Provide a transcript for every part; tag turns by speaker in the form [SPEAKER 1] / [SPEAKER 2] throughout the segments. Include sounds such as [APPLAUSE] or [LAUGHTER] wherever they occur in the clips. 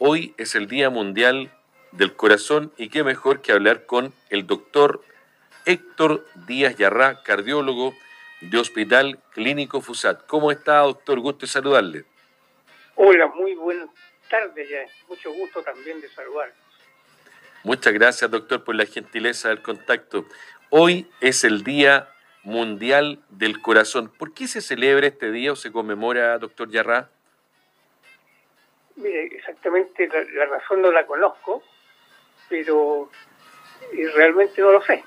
[SPEAKER 1] Hoy es el Día Mundial del Corazón y qué mejor que hablar con el doctor Héctor Díaz Yarrá, cardiólogo de Hospital Clínico FUSAT. ¿Cómo está, doctor? Gusto de saludarle.
[SPEAKER 2] Hola, muy buenas tardes. Ya. Mucho gusto también de saludarlos.
[SPEAKER 1] Muchas gracias, doctor, por la gentileza del contacto. Hoy es el Día Mundial del Corazón. ¿Por qué se celebra este día o se conmemora, doctor Yarrá?
[SPEAKER 2] Mire, exactamente la, razón no la conozco, pero realmente no lo sé.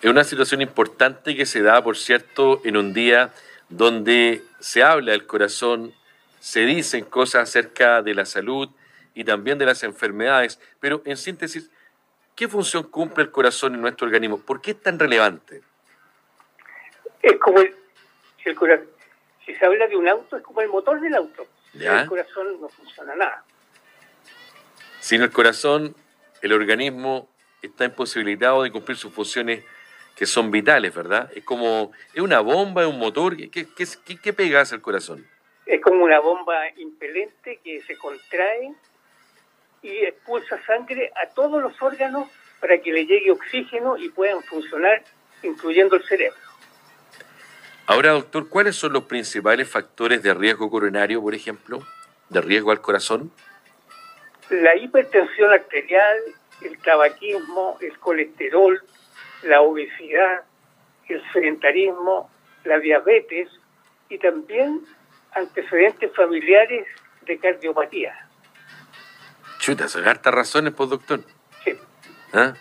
[SPEAKER 1] Es una situación importante que se da, por cierto, en un día donde se habla del corazón, se dicen cosas acerca de la salud y también de las enfermedades, pero en síntesis, ¿qué función cumple el corazón en nuestro organismo? ¿Por qué es tan relevante?
[SPEAKER 2] Es como el, el corazón, si se habla de un auto, es como el motor del auto. Sin el corazón no funciona nada.
[SPEAKER 1] Sin el corazón, el organismo está imposibilitado de cumplir sus funciones que son vitales, ¿verdad? Es como, es una bomba, es un motor, ¿qué, qué, qué, qué pega el corazón?
[SPEAKER 2] Es como una bomba impelente que se contrae y expulsa sangre a todos los órganos para que le llegue oxígeno y puedan funcionar, incluyendo el cerebro.
[SPEAKER 1] Ahora, doctor, ¿cuáles son los principales factores de riesgo coronario, por ejemplo, de riesgo al corazón?
[SPEAKER 2] La hipertensión arterial, el tabaquismo, el colesterol, la obesidad, el sedentarismo, la diabetes y también antecedentes familiares de cardiopatía.
[SPEAKER 1] Chuta, son hartas razones, pues, doctor.
[SPEAKER 2] Sí.
[SPEAKER 1] ¿Ah?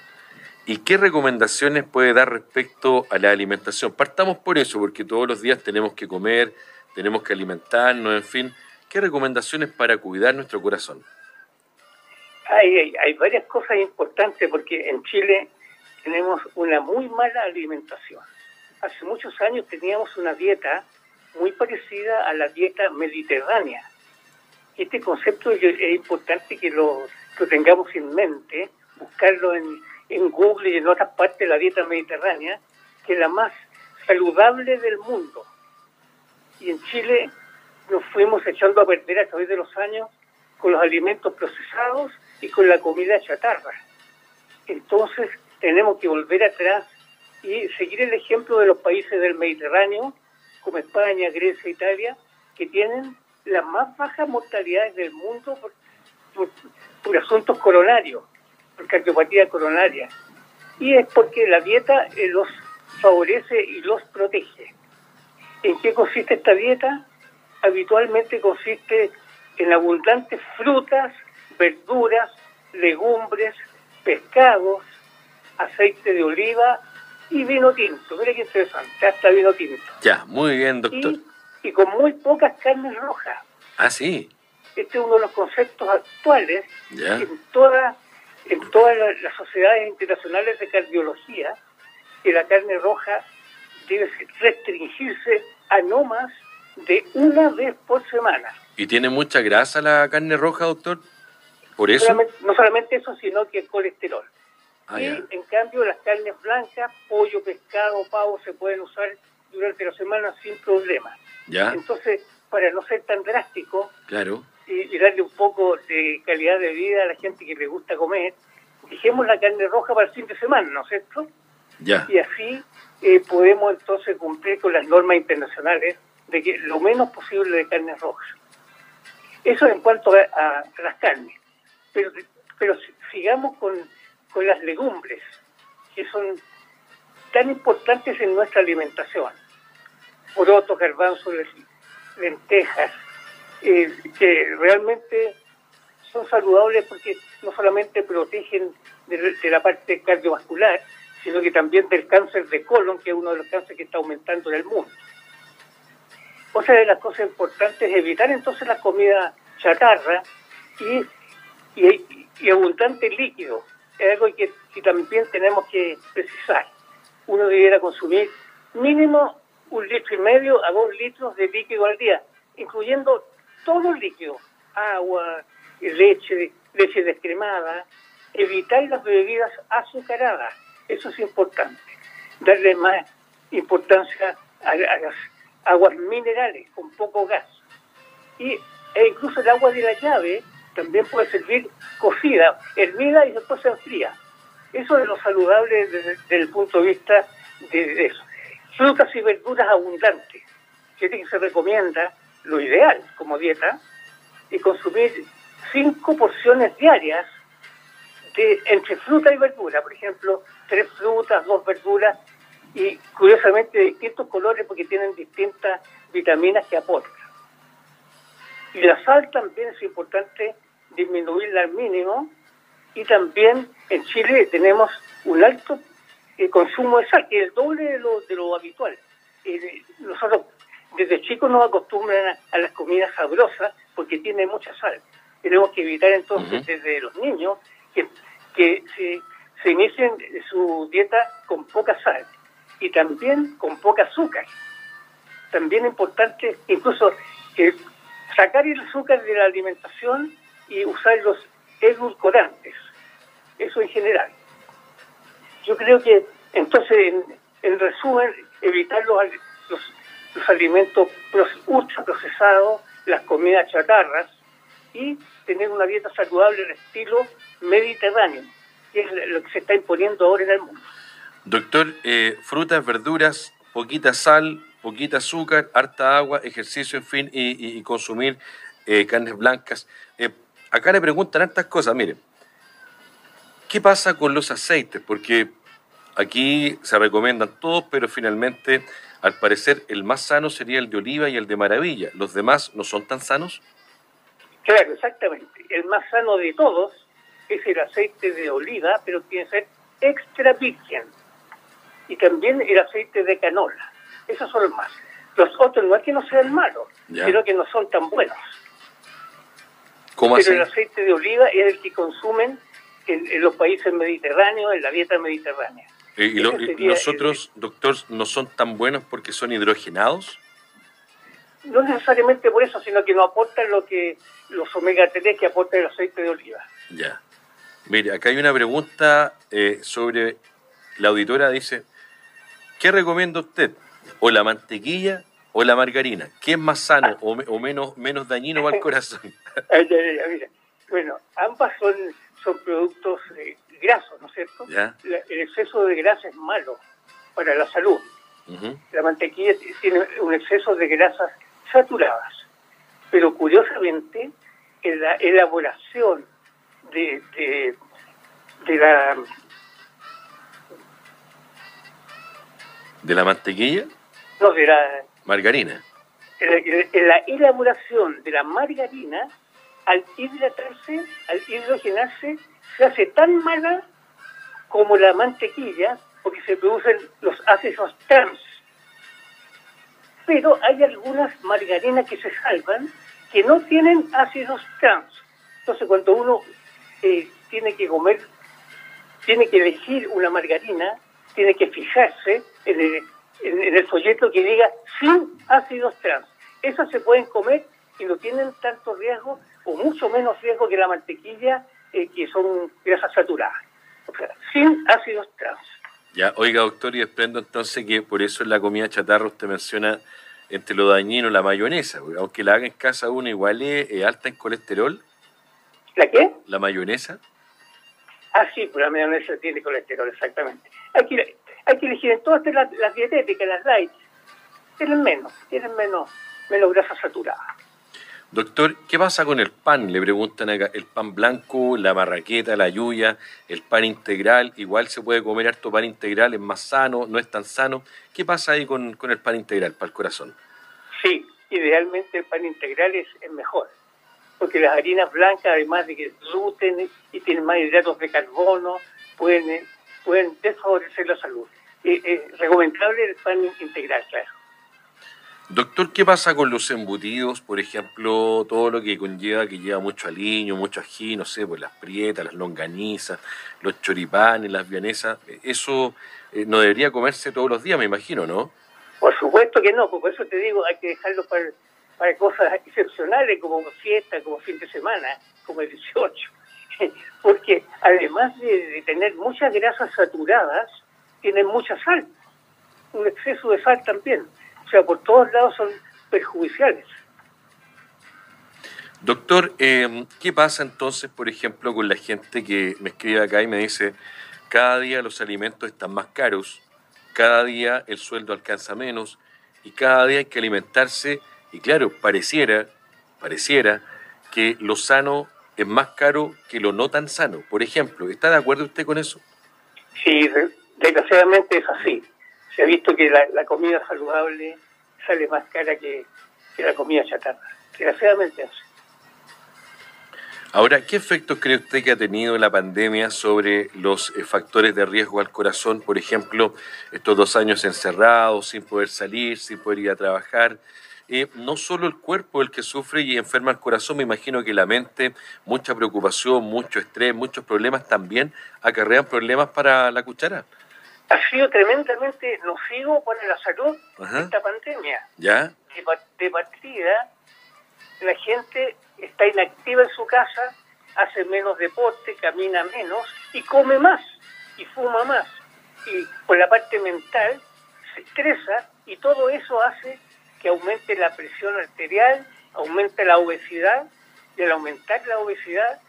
[SPEAKER 1] ¿Y qué recomendaciones puede dar respecto a la alimentación? Partamos por eso, porque todos los días tenemos que comer, tenemos que alimentarnos, en fin. ¿Qué recomendaciones para cuidar nuestro corazón?
[SPEAKER 2] Hay, hay, varias cosas importantes porque en Chile tenemos una muy mala alimentación. Hace muchos años teníamos una dieta muy parecida a la dieta mediterránea. Este concepto es importante que lo, lo tengamos en mente, buscarlo en en Google y en otras partes de la dieta mediterránea, que es la más saludable del mundo. Y en Chile nos fuimos echando a perder a través de los años con los alimentos procesados y con la comida chatarra. Entonces tenemos que volver atrás y seguir el ejemplo de los países del Mediterráneo, como España, Grecia, Italia, que tienen las más bajas mortalidades del mundo por asuntos coronarios cardiopatía coronaria. Y es porque la dieta eh, los favorece y los protege. ¿En qué consiste esta dieta? Habitualmente consiste en abundantes frutas, verduras, legumbres, pescados, aceite de oliva y vino tinto. Mira qué interesante, hasta vino tinto.
[SPEAKER 1] Ya, muy bien, doctor.
[SPEAKER 2] Y, y con muy pocas carnes rojas.
[SPEAKER 1] Ah, sí.
[SPEAKER 2] Este es uno de los conceptos actuales en toda en todas las sociedades internacionales de cardiología que la carne roja debe restringirse a no más de una vez por semana.
[SPEAKER 1] ¿Y tiene mucha grasa la carne roja, doctor? ¿Por eso?
[SPEAKER 2] no solamente eso, sino que el colesterol. Ah, y en cambio las carnes blancas, pollo, pescado, pavo, se pueden usar durante la semana sin problema.
[SPEAKER 1] ¿Ya?
[SPEAKER 2] Entonces, para no ser tan drástico,
[SPEAKER 1] claro
[SPEAKER 2] y, darle un poco de calidad de vida a la gente que le gusta comer, dejemos la carne roja para el fin de semana, ¿no es cierto?
[SPEAKER 1] Ya.
[SPEAKER 2] Y así eh, podemos entonces cumplir con las normas internacionales de que lo menos posible de carne roja. Eso en cuanto a, las carnes. Pero, pero sigamos con, con las legumbres, que son tan importantes en nuestra alimentación. Porotos, garbanzos, lentejas, eh, que realmente son saludables porque no solamente protegen de, la parte cardiovascular, sino que también del cáncer de colon, que es uno de los cánceres que está aumentando en el mundo. Otra de las cosas importantes es evitar entonces la comida chatarra y, y, abundante líquido. Es algo que, que también tenemos que precisar. Uno debiera consumir mínimo un litro y medio a dos litros de líquido al día, incluyendo todo líquido, agua, leche, leche descremada, evitar las bebidas azucaradas, eso es importante, darle más importancia a, las aguas minerales con poco gas y e incluso el agua de la llave también puede servir cocida, hervida y después se enfría. Eso es lo saludable desde, el punto de vista de, eso. Frutas y verduras abundantes. que se recomienda lo ideal como dieta y consumir cinco porciones diarias de entre fruta y verdura. Por ejemplo, tres frutas, dos verduras y curiosamente de distintos colores porque tienen distintas vitaminas que aportan. Y la sal también es importante disminuirla al mínimo y también en Chile tenemos un alto eh, consumo de sal, que es el doble de lo, de lo habitual. Eh, nosotros desde chicos nos acostumbran a, las comidas sabrosas porque tiene mucha sal. Tenemos que evitar entonces desde los niños que, que se, se inicien su dieta con poca sal y también con poca azúcar. También importante incluso que sacar el azúcar de la alimentación y usar los edulcorantes. Eso en general. Yo creo que entonces, en, resumen, evitar los, los, alimentos ultra procesados, las comidas chatarras y tener una dieta saludable de estilo mediterráneo, que es lo que se está imponiendo ahora en el mundo.
[SPEAKER 1] Doctor, eh, frutas, verduras, poquita sal, poquita azúcar, harta agua, ejercicio, en fin, y, consumir eh, carnes blancas. Eh, acá le preguntan hartas cosas, mire, ¿qué pasa con los aceites? Porque aquí se recomiendan todos, pero finalmente, al parecer, el más sano sería el de oliva y el de maravilla. ¿Los demás no son tan sanos?
[SPEAKER 2] Claro, exactamente. El más sano de todos es el aceite de oliva, pero tiene que ser extra virgen y también el aceite de canola. Esos son los más. Los otros no es que no sean malos, sino que no son tan buenos.
[SPEAKER 1] ¿Cómo
[SPEAKER 2] Pero el aceite de oliva es el que consumen en, los países mediterráneos, en la dieta mediterránea.
[SPEAKER 1] Eh, ¿Y, los otros, doctor, no son tan buenos porque son hidrogenados?
[SPEAKER 2] No necesariamente por eso, sino que no aportan lo que los omega 3 que aporta el aceite de oliva.
[SPEAKER 1] Ya. Mire, acá hay una pregunta eh, sobre, la auditora dice, ¿Qué recomienda usted? ¿O la mantequilla o la margarina? ¿Qué es más sano o, menos, menos dañino para el [LAUGHS] corazón?
[SPEAKER 2] bueno, ambas son, son productos eh, grasos, ¿no es cierto? el exceso de grasa es malo para la salud. La mantequilla tiene un exceso de grasas saturadas, pero curiosamente en la elaboración de, de la
[SPEAKER 1] ¿De la mantequilla?
[SPEAKER 2] No, de la...
[SPEAKER 1] Margarina.
[SPEAKER 2] En la, elaboración de la margarina, al hidratarse, al hidrogenarse, se hace tan mala como la mantequilla, porque se producen los ácidos trans. Pero hay algunas margarinas que se salvan que no tienen ácidos trans. Entonces, cuando uno eh, tiene que comer, tiene que elegir una margarina, tiene que fijarse en el, folleto que diga sin ácidos trans. Esas se pueden comer y no tienen tanto riesgo o mucho menos riesgo que la mantequilla, eh, que son grasas saturadas. O sea, sin ácidos trans.
[SPEAKER 1] Ya, oiga, doctor, y desprendo entonces que por eso en la comida chatarra usted menciona entre lo dañino la mayonesa, aunque la haga en casa uno igual es alta en colesterol.
[SPEAKER 2] ¿La qué?
[SPEAKER 1] La mayonesa.
[SPEAKER 2] Ah, sí, pues la mayonesa tiene colesterol, exactamente. Aquí, hay que elegir en todas las, las dietéticas, las light, tienen menos, tienen menos, menos grasa saturada.
[SPEAKER 1] Doctor, ¿qué pasa con el pan? Le preguntan acá, el pan blanco, la marraqueta, la yuya, el pan integral, igual se puede comer harto pan integral, es más sano, no es tan sano. ¿Qué pasa ahí con, el pan integral para el corazón?
[SPEAKER 2] Sí, idealmente el pan integral es, es mejor, porque las harinas blancas, además de que gluten y tienen más hidratos de carbono, pueden pueden desfavorecer la salud. Eh, eh, recomendable el pan integral, claro.
[SPEAKER 1] Doctor, ¿qué pasa con los embutidos? Por ejemplo, todo lo que conlleva, que lleva mucho aliño, mucho ají, no sé, pues las prietas, las longanizas, los choripanes, las vianesas. Eso eh, no debería comerse todos los días, me imagino, ¿no?
[SPEAKER 2] Por supuesto que no, por eso te digo, hay que dejarlo para, para cosas excepcionales como fiesta, como fin de semana, como el 18 [LAUGHS] porque además de, tener muchas grasas saturadas, tienen mucha sal, un exceso de sal también. O sea, por todos lados son perjudiciales.
[SPEAKER 1] Doctor, eh, ¿qué pasa entonces, por ejemplo, con la gente que me escribe acá y me dice, cada día los alimentos están más caros, cada día el sueldo alcanza menos y cada día hay que alimentarse y claro, pareciera, pareciera que lo sano es más caro que lo no tan sano. Por ejemplo, ¿está de acuerdo usted con eso?
[SPEAKER 2] Sí, desgraciadamente es así. Se ha visto que la, comida saludable sale más cara que, que la comida chatarra. Desgraciadamente es así.
[SPEAKER 1] Ahora, ¿qué efectos cree usted que ha tenido la pandemia sobre los eh, factores de riesgo al corazón? Por ejemplo, estos dos años encerrados, sin poder salir, sin poder ir a trabajar. Eh, no solo el cuerpo el que sufre y enferma el corazón, me imagino que la mente, mucha preocupación, mucho estrés, muchos problemas también acarrean problemas para la cuchara.
[SPEAKER 2] Ha sido tremendamente nocivo para la salud esta pandemia.
[SPEAKER 1] ¿Ya?
[SPEAKER 2] de partida, la gente está inactiva en su casa, hace menos deporte, camina menos y come más y fuma más. Y por la parte mental se estresa y todo eso hace que aumente la presión arterial, aumente la obesidad y al aumentar la obesidad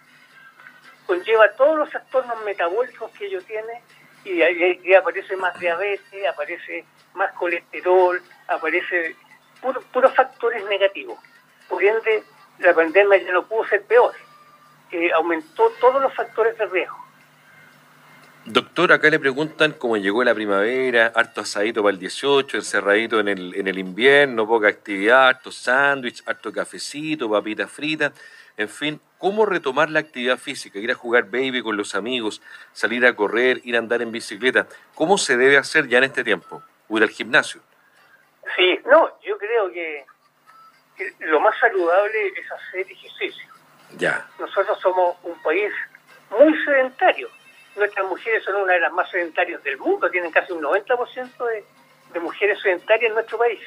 [SPEAKER 2] conlleva todos los trastornos metabólicos que ello tiene y, y, aparece más diabetes, aparece más colesterol, aparece puros factores negativos. Por ende, la pandemia ya no pudo ser peor. aumentó todos los factores de riesgo.
[SPEAKER 1] Doctor, acá le preguntan cómo llegó la primavera, harto asadito para el 18, encerradito en el, en el invierno, poca actividad, harto sándwich, harto cafecito, papitas fritas, en fin, ¿cómo retomar la actividad física? Ir a jugar baby con los amigos, salir a correr, ir a andar en bicicleta. ¿Cómo se debe hacer ya en este tiempo? ¿Ir al gimnasio?
[SPEAKER 2] Sí, no, yo creo que lo más saludable es hacer ejercicio.
[SPEAKER 1] Ya.
[SPEAKER 2] Nosotros somos un país muy sedentario. Nuestras mujeres son una de las más sedentarias del mundo, tienen casi un 90% de, mujeres sedentarias en nuestro país.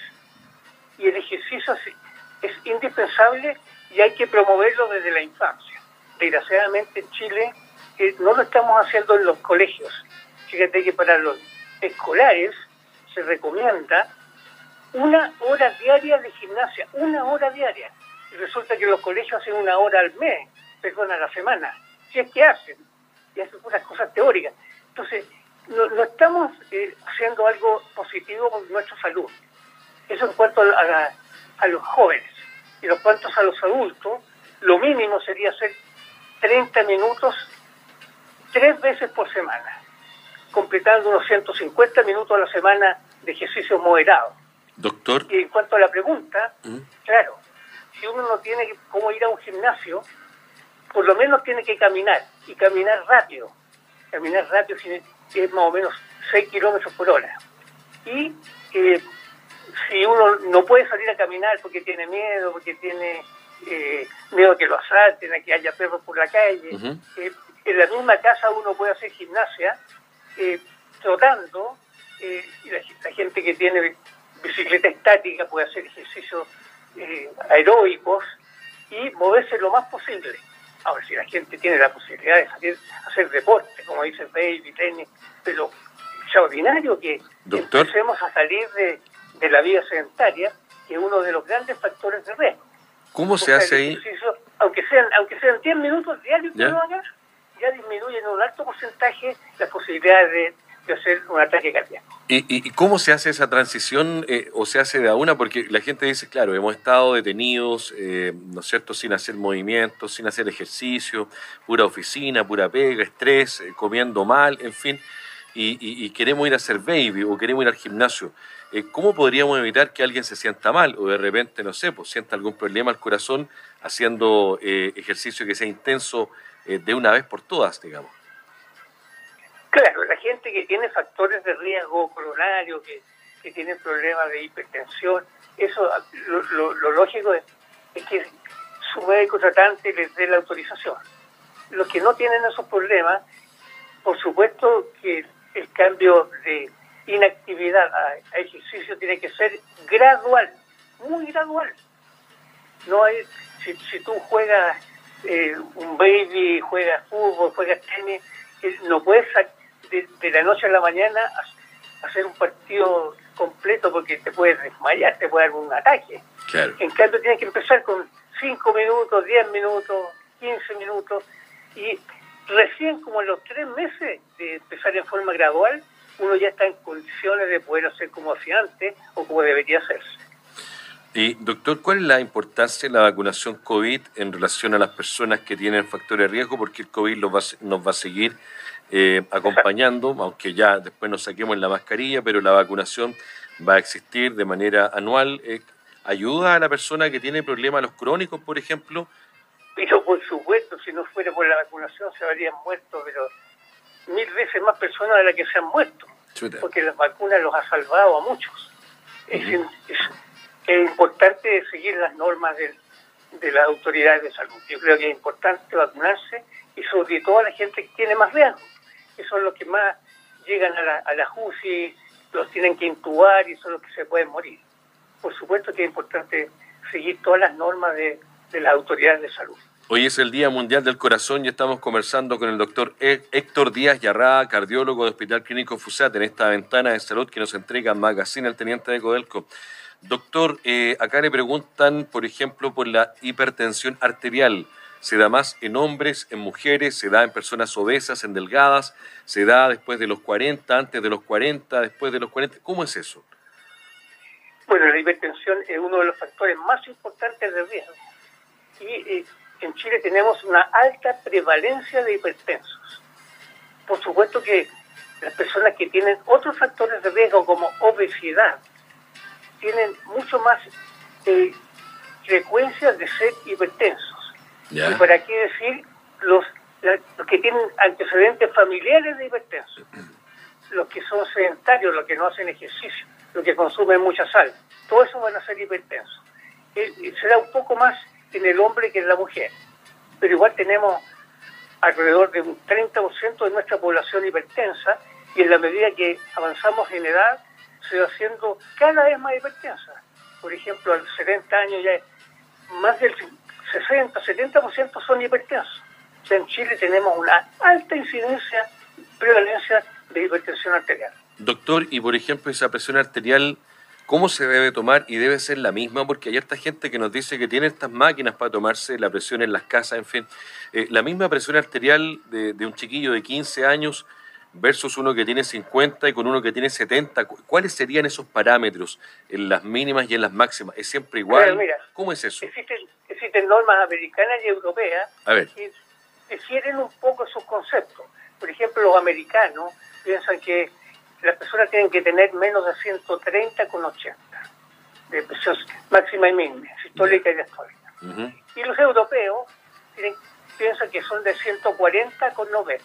[SPEAKER 2] Y el ejercicio es, indispensable y hay que promoverlo desde la infancia. Desgraciadamente en Chile eh, no lo estamos haciendo en los colegios. Fíjate que para los escolares se recomienda una hora diaria de gimnasia, una hora diaria. Y resulta que los colegios hacen una hora al mes, perdón, a la semana, si es que hacen, y hacen unas cosas teóricas. Entonces, no, estamos eh, haciendo algo positivo con nuestra salud. Eso en cuanto a, a los jóvenes. Y en cuanto a los adultos, lo mínimo sería hacer 30 minutos tres veces por semana, completando unos 150 minutos a la semana de ejercicio moderado
[SPEAKER 1] Doctor.
[SPEAKER 2] Y en cuanto a la pregunta, ¿Mm? claro, si uno no tiene cómo ir a un gimnasio, por lo menos tiene que caminar, y caminar rápido. Caminar rápido es más o menos 6 kilómetros por hora. Y eh, si uno no puede salir a caminar porque tiene miedo, porque tiene eh, miedo a que lo asalten, a que haya perros por la calle, eh, en la misma casa uno puede hacer gimnasia trotando, y la gente que tiene bicicleta estática, puede hacer ejercicios aeróbicos y moverse lo más posible. Ahora, si la gente tiene la posibilidad de salir a hacer deporte, como dice baby, tenis, pero extraordinario que empecemos a salir de, la vida sedentaria, que es uno de los grandes factores de riesgo.
[SPEAKER 1] ¿Cómo se hace ahí?
[SPEAKER 2] Aunque sean, aunque sean 10 minutos diarios que uno haga, ya disminuyen en un alto porcentaje las posibilidades de hacer un ataque cardíaco. ¿Y,
[SPEAKER 1] y, cómo se hace esa transición eh, o se hace de a una? Porque la gente dice, claro, hemos estado detenidos, eh, ¿no es cierto?, sin hacer movimientos, sin hacer ejercicio, pura oficina, pura pega, estrés, eh, comiendo mal, en fin, y, queremos ir a hacer baby o queremos ir al gimnasio. ¿Cómo podríamos evitar que alguien se sienta mal o de repente, no sé, pues sienta algún problema al corazón haciendo ejercicio que sea intenso de una vez por todas, digamos?
[SPEAKER 2] Claro, la gente que tiene factores de riesgo coronario, que, que tiene problemas de hipertensión, eso lo, lógico es, que su médico tratante les dé la autorización. Los que no tienen esos problemas, por supuesto que el cambio de inactividad a, ejercicio tiene que ser gradual, muy gradual. No hay, si, si tú juegas eh, un baby, juegas fútbol, juegas tenis, eh, no puedes de, la noche a la mañana hacer un partido completo porque te puedes desmayar, te puede dar un ataque. En cambio, tienes que empezar con 5 minutos, 10 minutos, 15 minutos, y recién como en los tres meses de empezar en forma gradual, uno ya está en condiciones de poder hacer como hacía antes o como debería hacerse.
[SPEAKER 1] Y doctor, ¿cuál es la importancia de la vacunación COVID en relación a las personas que tienen factores de riesgo? Porque el COVID va, nos va a seguir eh, acompañando, aunque ya después nos saquemos la mascarilla, pero la vacunación va a existir de manera anual. Eh, ¿Ayuda a la persona que tiene problemas los crónicos, por ejemplo?
[SPEAKER 2] Pero por supuesto, si no fuera por la vacunación se habrían muerto, pero mil veces más personas de las que se han muerto, porque las vacunas los ha salvado a muchos. es, importante seguir las normas de, de las autoridades de salud. Yo creo que es importante vacunarse y sobre todo a la gente que tiene más riesgo, que son los que más llegan a la, a la UCI, los tienen que intubar y son los que se pueden morir. Por supuesto que es importante seguir todas las normas de, de las autoridades de salud.
[SPEAKER 1] Hoy es el Día Mundial del Corazón y estamos conversando con el doctor Héctor Díaz Yarrá, cardiólogo del Hospital Clínico FUSAT, en esta ventana de salud que nos entrega Magazine el Teniente de Codelco. Doctor, eh, acá le preguntan, por ejemplo, por la hipertensión arterial. ¿Se da más en hombres, en mujeres? ¿Se da en personas obesas, en delgadas? ¿Se da después de los 40, antes de los 40, después de los 40? ¿Cómo es eso?
[SPEAKER 2] Bueno, la hipertensión es uno de los factores más importantes de riesgo. Y eh, en Chile tenemos una alta prevalencia de hipertensos. Por supuesto que las personas que tienen otros factores de riesgo como obesidad tienen mucho más eh, frecuencia de ser hipertensos. Y por aquí decir los, los que tienen antecedentes familiares de hipertensos, [CLEARS THROAT] los que son sedentarios, los que no hacen ejercicio, los que consumen mucha sal, todo eso van a ser hipertensos. Eh, será un poco más en el hombre que en la mujer. Pero igual tenemos alrededor de un 30% de nuestra población hipertensa y en la medida que avanzamos en edad se va haciendo cada vez más hipertensa. Por ejemplo, a los 70 años ya más del 60, 70% son hipertensos. O sea, en Chile tenemos una alta incidencia, prevalencia de hipertensión arterial.
[SPEAKER 1] Doctor, y por ejemplo, esa presión arterial cómo se debe tomar y debe ser la misma, porque hay esta gente que nos dice que tiene estas máquinas para tomarse la presión en las casas, en fin. Eh, la misma presión arterial de, un chiquillo de 15 años versus uno que tiene 50 y con uno que tiene 70, ¿cuáles serían esos parámetros en las mínimas y en las máximas? ¿Es siempre igual? ¿Cómo es eso?
[SPEAKER 2] Existen, existen normas americanas y europeas que difieren un poco esos conceptos. Por ejemplo, los americanos piensan que las personas tienen que tener menos de 130 con 80 de presión máxima y mínima, sistólica y diastólica. Y los europeos piensan que son de 140 con 90.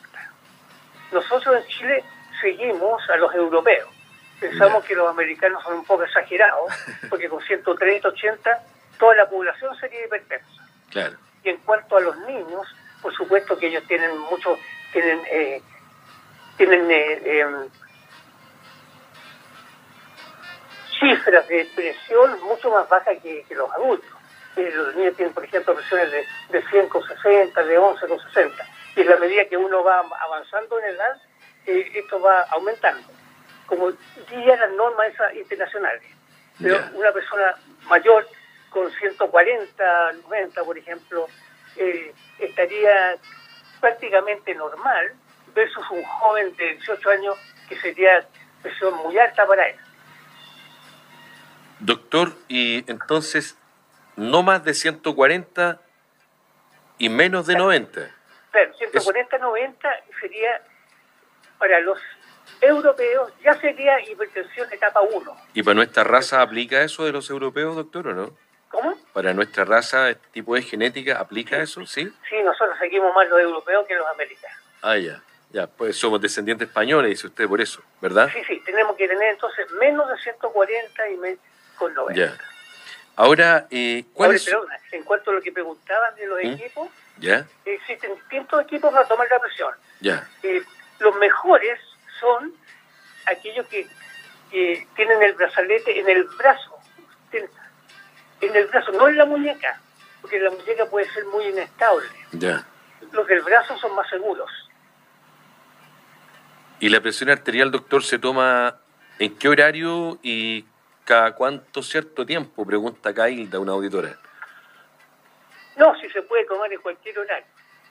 [SPEAKER 2] Nosotros en Chile seguimos a los europeos. Pensamos que los americanos son un poco exagerados, [LAUGHS] porque con 130, 80, toda la población sería hipertensa.
[SPEAKER 1] Claro.
[SPEAKER 2] Y en cuanto a los niños, por supuesto que ellos tienen mucho, tienen, eh, tienen eh, em, cifras de presión mucho más bajas que, los adultos. Eh, los niños tienen, por ejemplo, presiones de, de 100 con 60, de 11 con 60. Y en la medida que uno va avanzando en edad, eh, esto va aumentando. Como guía las normas esas internacionales. Pero una persona mayor con 140, 90, por ejemplo, eh, estaría prácticamente normal versus un joven de 18 años que sería presión muy alta para él.
[SPEAKER 1] Doctor, y entonces, no más de 140 y menos de 90.
[SPEAKER 2] Claro, 140, 90 sería para los europeos, ya sería hipertensión etapa 1.
[SPEAKER 1] ¿Y para nuestra raza aplica eso de los europeos, doctor, o no?
[SPEAKER 2] ¿Cómo?
[SPEAKER 1] ¿Para nuestra raza, este tipo de genética, aplica eso? ¿Sí?
[SPEAKER 2] Sí, nosotros seguimos más los europeos que los americanos.
[SPEAKER 1] Ah, ya. Ya, pues somos descendientes españoles, dice usted, por eso, ¿verdad?
[SPEAKER 2] Sí, sí, tenemos que tener entonces menos de 140 y menos
[SPEAKER 1] ya. Ahora, eh, ¿cuál es?
[SPEAKER 2] en cuanto a lo que preguntaban de los ¿Mm? equipos,
[SPEAKER 1] ¿Ya?
[SPEAKER 2] existen distintos equipos para tomar la presión.
[SPEAKER 1] Ya.
[SPEAKER 2] Eh, los mejores son aquellos que, tienen el brazalete en el brazo, en el brazo, no en la muñeca, porque la muñeca puede ser muy inestable.
[SPEAKER 1] Ya.
[SPEAKER 2] Los del brazo son más seguros.
[SPEAKER 1] ¿Y la presión arterial, doctor, se toma en qué horario y cada cuánto cierto tiempo? Pregunta Hilda, una auditora.
[SPEAKER 2] No, si se puede tomar en cualquier horario.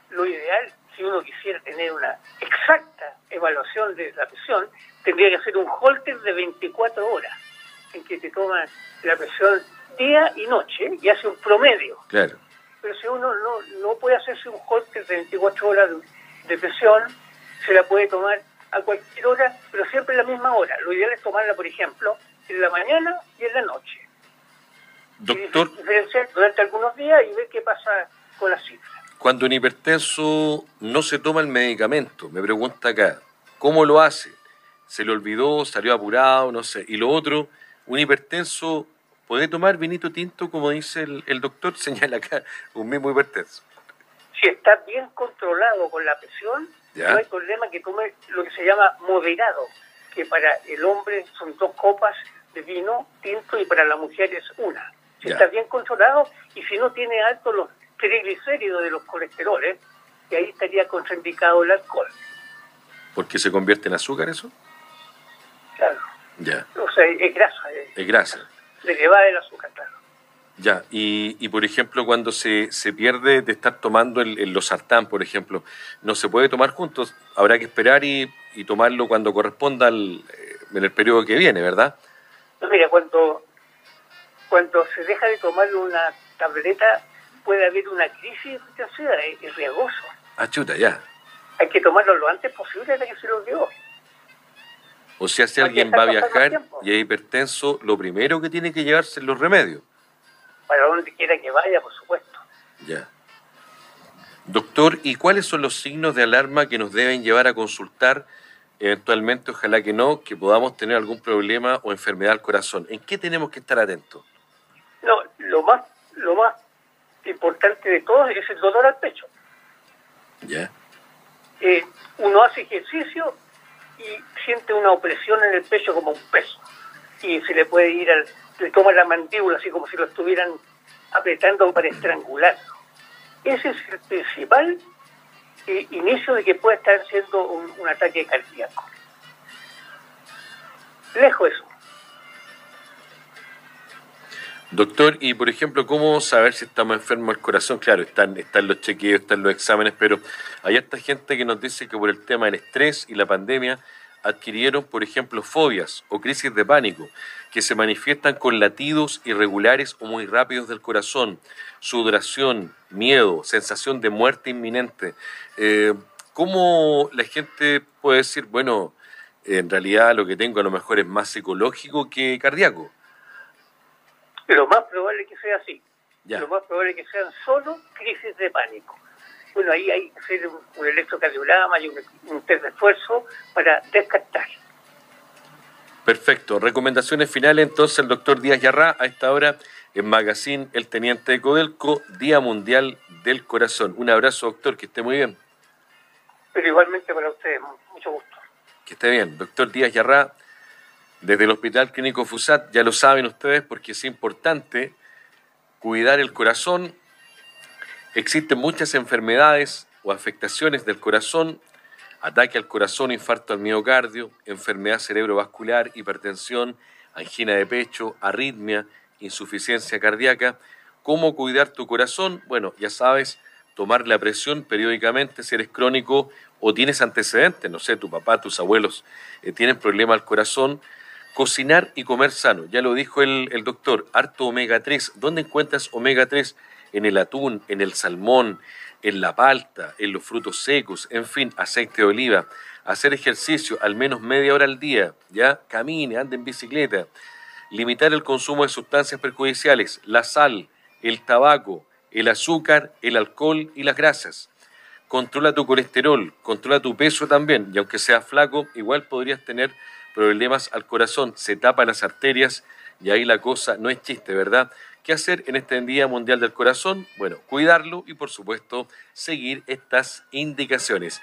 [SPEAKER 2] Lo ideal, si uno quisiera tener una exacta evaluación de la presión, tendría que hacer un holter de 24 horas, en que te toman la presión día y noche y hace un promedio.
[SPEAKER 1] Claro.
[SPEAKER 2] Pero si uno no, no puede hacerse un holter de 24 horas de, presión, se la puede tomar a cualquier hora, pero siempre a la misma hora. Lo ideal es tomarla, por ejemplo, en la mañana y en la noche.
[SPEAKER 1] Doctor.
[SPEAKER 2] Diferenciar durante algunos días y ver qué pasa con la cifra.
[SPEAKER 1] Cuando un hipertenso no se toma el medicamento, me pregunta acá, ¿cómo lo hace? ¿Se le olvidó, salió apurado, no sé? Y lo otro, un hipertenso puede tomar vinito tinto, como dice el, doctor, [LAUGHS] señala acá, un mismo hipertenso.
[SPEAKER 2] Si está bien controlado con la presión, no hay problema que tome lo que se llama moderado, que para el hombre son dos copas de vino tinto y para la mujer es una. Si está bien controlado y si no tiene alto los triglicéridos de los colesteroles, que ahí estaría contraindicado el alcohol.
[SPEAKER 1] ¿Por qué se convierte en azúcar eso?
[SPEAKER 2] Claro.
[SPEAKER 1] Ya.
[SPEAKER 2] O sea, es grasa.
[SPEAKER 1] Es, grasa.
[SPEAKER 2] Derivada del azúcar, claro.
[SPEAKER 1] Ya, y, y, por ejemplo, cuando se, se pierde de estar tomando el, el, losartán, por ejemplo, no se puede tomar juntos, habrá que esperar y, y tomarlo cuando corresponda al, eh, en el periodo que viene, ¿verdad?
[SPEAKER 2] No, mira, cuando, cuando se deja de tomar una tableta puede haber una crisis de es, riesgoso.
[SPEAKER 1] Ah, chuta, ya.
[SPEAKER 2] Hay que tomarlo lo antes posible hasta que se lo dio.
[SPEAKER 1] O sea, si alguien va a viajar y es hipertenso, lo primero que tiene que llevarse es los remedios.
[SPEAKER 2] Para donde quiera que vaya, por supuesto.
[SPEAKER 1] Ya. Doctor, ¿y cuáles son los signos de alarma que nos deben llevar a consultar? Eventualmente, ojalá que no, que podamos tener algún problema o enfermedad al corazón. ¿En qué tenemos que estar atentos?
[SPEAKER 2] No, lo más, lo más importante de todo es el dolor al pecho.
[SPEAKER 1] Ya.
[SPEAKER 2] Eh, uno hace ejercicio y siente una opresión en el pecho como un peso. Y se le puede ir al, le toma la mandíbula así como si lo estuvieran apretando para estrangularlo. Ese es el principal eh, inicio de que puede estar siendo un, ataque cardíaco. Lejos eso.
[SPEAKER 1] Doctor, y por ejemplo, ¿cómo saber si estamos enfermos del corazón? Claro, están, están los chequeos, están los exámenes, pero hay esta gente que nos dice que por el tema del estrés y la pandemia adquirieron, por ejemplo, fobias o crisis de pánico, que se manifiestan con latidos irregulares o muy rápidos del corazón, sudoración, miedo, sensación de muerte inminente. Eh, ¿Cómo la gente puede decir, bueno, en realidad lo que tengo a lo mejor es más psicológico que cardíaco?
[SPEAKER 2] Lo más probable es que sea así. Lo más probable es que sean solo crisis de pánico. Bueno, ahí hay que hacer un, electrocardiograma y un, test de esfuerzo para descartar.
[SPEAKER 1] Perfecto. Recomendaciones finales entonces el doctor Díaz Yarrá a esta hora en Magazine El Teniente de Codelco, Día Mundial del Corazón. Un abrazo, doctor, que esté muy bien.
[SPEAKER 2] Pero igualmente para ustedes, mucho gusto.
[SPEAKER 1] Que esté bien. Doctor Díaz Yarrá, desde el Hospital Clínico FUSAT, ya lo saben ustedes porque es importante cuidar el corazón. Existen muchas enfermedades o afectaciones del corazón, ataque al corazón, infarto al miocardio, enfermedad cerebrovascular, hipertensión, angina de pecho, arritmia, insuficiencia cardíaca. ¿Cómo cuidar tu corazón? Bueno, ya sabes, tomar la presión periódicamente si eres crónico o tienes antecedentes, no sé, tu papá, tus abuelos eh, tienen problema al corazón Cocinar y comer sano, ya lo dijo el, el doctor, harto omega 3. ¿Dónde encuentras omega 3? En el atún, en el salmón, en la palta, en los frutos secos, en fin, aceite de oliva. Hacer ejercicio al menos media hora al día, ya camine, ande en bicicleta. Limitar el consumo de sustancias perjudiciales, la sal, el tabaco, el azúcar, el alcohol y las grasas. Controla tu colesterol, controla tu peso también, y aunque seas flaco, igual podrías tener problemas al corazón, se tapan las arterias y ahí la cosa no es chiste, ¿verdad? ¿Qué hacer en este Día Mundial del Corazón? Bueno, cuidarlo y por supuesto seguir estas indicaciones.